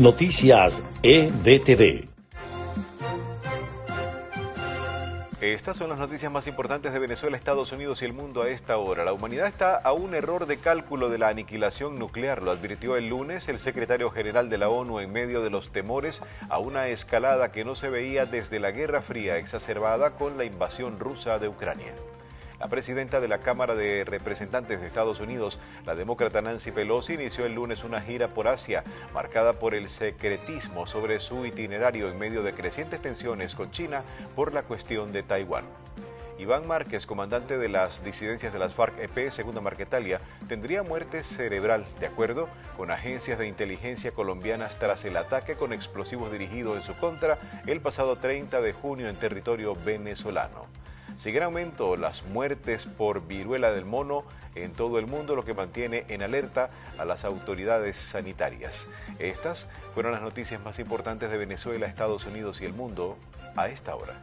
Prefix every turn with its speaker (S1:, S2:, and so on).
S1: Noticias EDTV.
S2: Estas son las noticias más importantes de Venezuela, Estados Unidos y el mundo a esta hora. La humanidad está a un error de cálculo de la aniquilación nuclear, lo advirtió el lunes el secretario general de la ONU en medio de los temores a una escalada que no se veía desde la Guerra Fría exacerbada con la invasión rusa de Ucrania. La presidenta de la Cámara de Representantes de Estados Unidos, la demócrata Nancy Pelosi, inició el lunes una gira por Asia marcada por el secretismo sobre su itinerario en medio de crecientes tensiones con China por la cuestión de Taiwán. Iván Márquez, comandante de las disidencias de las FARC-EP, segunda Marquetalia, tendría muerte cerebral, de acuerdo con agencias de inteligencia colombianas tras el ataque con explosivos dirigido en su contra el pasado 30 de junio en territorio venezolano. Sigue aumento las muertes por viruela del mono en todo el mundo, lo que mantiene en alerta a las autoridades sanitarias. Estas fueron las noticias más importantes de Venezuela, Estados Unidos y el mundo a esta hora.